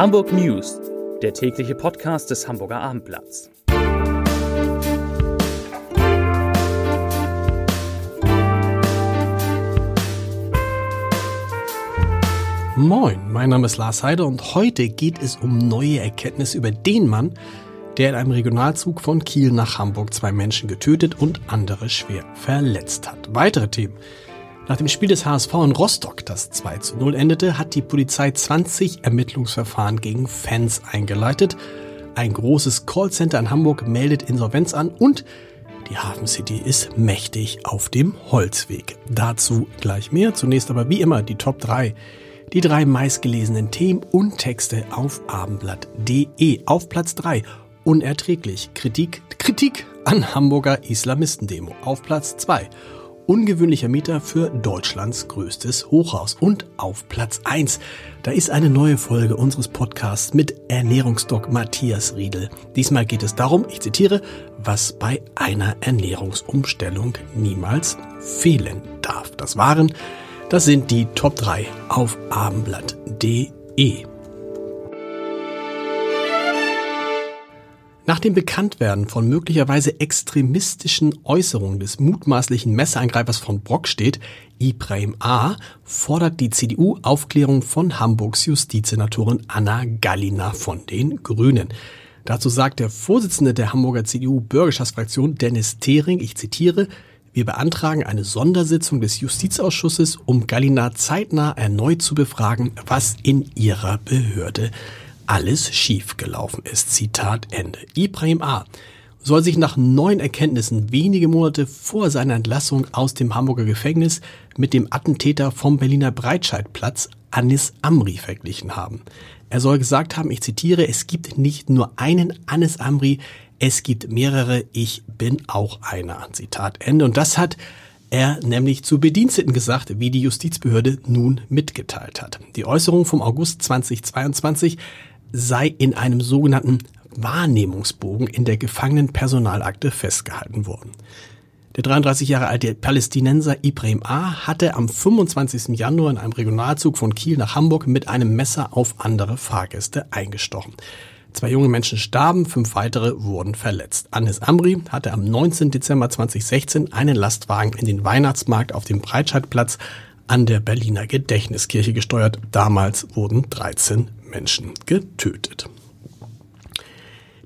Hamburg News, der tägliche Podcast des Hamburger Abendblatts. Moin, mein Name ist Lars Heider und heute geht es um neue Erkenntnisse über den Mann, der in einem Regionalzug von Kiel nach Hamburg zwei Menschen getötet und andere schwer verletzt hat. Weitere Themen. Nach dem Spiel des HSV in Rostock, das 2 zu 0 endete, hat die Polizei 20 Ermittlungsverfahren gegen Fans eingeleitet. Ein großes Callcenter in Hamburg meldet Insolvenz an und die Hafen City ist mächtig auf dem Holzweg. Dazu gleich mehr. Zunächst aber wie immer die Top 3. Die drei meistgelesenen Themen und Texte auf abendblatt.de. Auf Platz 3 unerträglich. Kritik, Kritik an Hamburger Islamistendemo. Auf Platz 2 ungewöhnlicher Mieter für Deutschlands größtes Hochhaus. Und auf Platz 1, da ist eine neue Folge unseres Podcasts mit Ernährungsdoc Matthias Riedel. Diesmal geht es darum, ich zitiere, was bei einer Ernährungsumstellung niemals fehlen darf. Das waren, das sind die Top 3 auf abendblatt.de. Nach dem Bekanntwerden von möglicherweise extremistischen Äußerungen des mutmaßlichen Messerangreifers von Brockstedt, Ibrahim A., fordert die CDU Aufklärung von Hamburgs Justizsenatorin Anna Gallina von den Grünen. Dazu sagt der Vorsitzende der Hamburger CDU-Bürgerschaftsfraktion Dennis Thering, ich zitiere, wir beantragen eine Sondersitzung des Justizausschusses, um Gallina zeitnah erneut zu befragen, was in ihrer Behörde alles schiefgelaufen ist. Zitat Ende. Ibrahim A. soll sich nach neuen Erkenntnissen wenige Monate vor seiner Entlassung aus dem Hamburger Gefängnis mit dem Attentäter vom Berliner Breitscheidplatz Anis Amri verglichen haben. Er soll gesagt haben, ich zitiere, es gibt nicht nur einen Anis Amri, es gibt mehrere, ich bin auch einer. Zitat Ende. Und das hat er nämlich zu Bediensteten gesagt, wie die Justizbehörde nun mitgeteilt hat. Die Äußerung vom August 2022 sei in einem sogenannten Wahrnehmungsbogen in der Gefangenenpersonalakte festgehalten worden. Der 33 Jahre alte Palästinenser Ibrahim A. hatte am 25. Januar in einem Regionalzug von Kiel nach Hamburg mit einem Messer auf andere Fahrgäste eingestochen. Zwei junge Menschen starben, fünf weitere wurden verletzt. Anis Amri hatte am 19. Dezember 2016 einen Lastwagen in den Weihnachtsmarkt auf dem Breitscheidplatz an der Berliner Gedächtniskirche gesteuert. Damals wurden 13 Menschen getötet.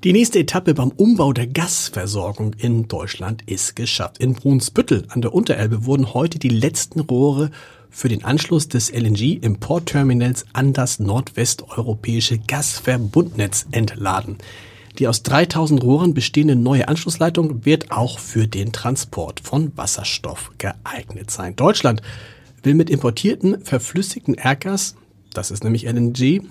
Die nächste Etappe beim Umbau der Gasversorgung in Deutschland ist geschafft. In Brunsbüttel an der Unterelbe wurden heute die letzten Rohre für den Anschluss des LNG-Importterminals an das nordwesteuropäische Gasverbundnetz entladen. Die aus 3000 Rohren bestehende neue Anschlussleitung wird auch für den Transport von Wasserstoff geeignet sein. Deutschland will mit importierten verflüssigten Erdgas, das ist nämlich LNG,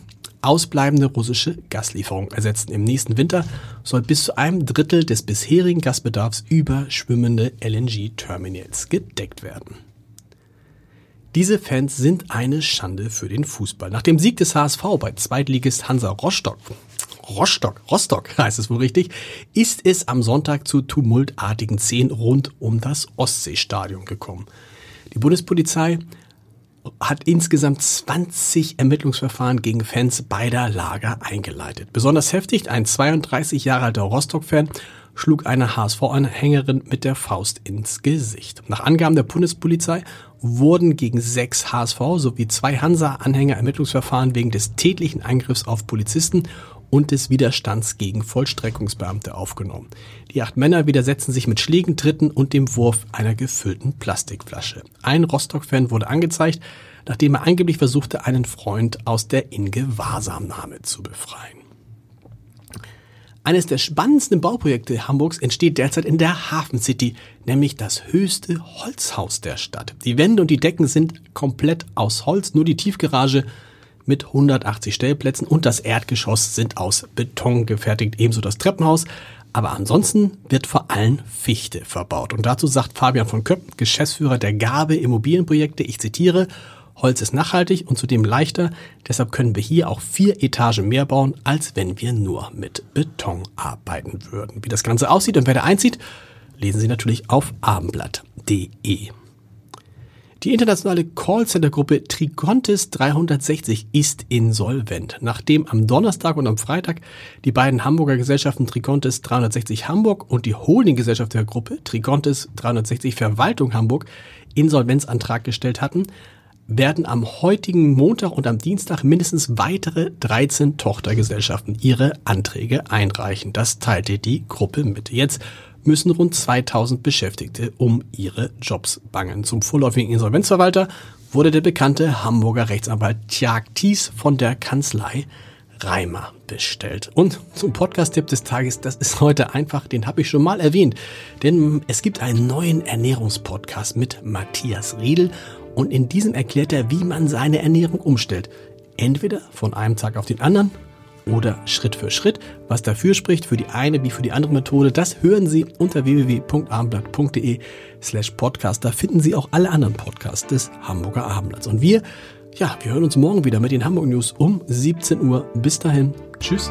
ausbleibende russische Gaslieferungen ersetzen. Im nächsten Winter soll bis zu einem Drittel des bisherigen Gasbedarfs über schwimmende LNG-Terminals gedeckt werden. Diese Fans sind eine Schande für den Fußball. Nach dem Sieg des HSV bei Zweitligist Hansa Rostock, Rostock, Rostock heißt es wohl richtig, ist es am Sonntag zu tumultartigen Szenen rund um das Ostseestadion gekommen. Die Bundespolizei hat insgesamt 20 Ermittlungsverfahren gegen Fans beider Lager eingeleitet. Besonders heftig, ein 32 Jahre alter Rostock-Fan schlug eine HSV-Anhängerin mit der Faust ins Gesicht. Nach Angaben der Bundespolizei wurden gegen sechs HSV sowie zwei Hansa-Anhänger Ermittlungsverfahren wegen des tätlichen Eingriffs auf Polizisten und des Widerstands gegen Vollstreckungsbeamte aufgenommen. Die acht Männer widersetzen sich mit Schlägen, Tritten und dem Wurf einer gefüllten Plastikflasche. Ein Rostock-Fan wurde angezeigt, nachdem er angeblich versuchte, einen Freund aus der Ingewahrsamnahme zu befreien. Eines der spannendsten Bauprojekte Hamburgs entsteht derzeit in der Hafen City, nämlich das höchste Holzhaus der Stadt. Die Wände und die Decken sind komplett aus Holz, nur die Tiefgarage mit 180 Stellplätzen und das Erdgeschoss sind aus Beton gefertigt, ebenso das Treppenhaus. Aber ansonsten wird vor allem Fichte verbaut. Und dazu sagt Fabian von Köpp, Geschäftsführer der Gabe Immobilienprojekte, ich zitiere, Holz ist nachhaltig und zudem leichter, deshalb können wir hier auch vier Etagen mehr bauen, als wenn wir nur mit Beton arbeiten würden. Wie das Ganze aussieht und wer da einzieht, lesen Sie natürlich auf abendblatt.de. Die internationale Callcenter-Gruppe Tricontis 360 ist insolvent. Nachdem am Donnerstag und am Freitag die beiden Hamburger Gesellschaften Tricontis 360 Hamburg und die Holdinggesellschaft der Gruppe Tricontis 360 Verwaltung Hamburg Insolvenzantrag gestellt hatten, werden am heutigen Montag und am Dienstag mindestens weitere 13 Tochtergesellschaften ihre Anträge einreichen. Das teilte die Gruppe mit. Jetzt müssen rund 2000 Beschäftigte um ihre Jobs bangen. Zum vorläufigen Insolvenzverwalter wurde der bekannte Hamburger Rechtsanwalt Tjag Thies von der Kanzlei Reimer bestellt. Und zum Podcast-Tipp des Tages, das ist heute einfach, den habe ich schon mal erwähnt. Denn es gibt einen neuen Ernährungspodcast mit Matthias Riedel und in diesem erklärt er, wie man seine Ernährung umstellt. Entweder von einem Tag auf den anderen oder Schritt für Schritt. Was dafür spricht, für die eine wie für die andere Methode, das hören Sie unter www.abendblatt.de slash podcast. Da finden Sie auch alle anderen Podcasts des Hamburger Abendblatts. Und wir, ja, wir hören uns morgen wieder mit den Hamburg News um 17 Uhr. Bis dahin. Tschüss.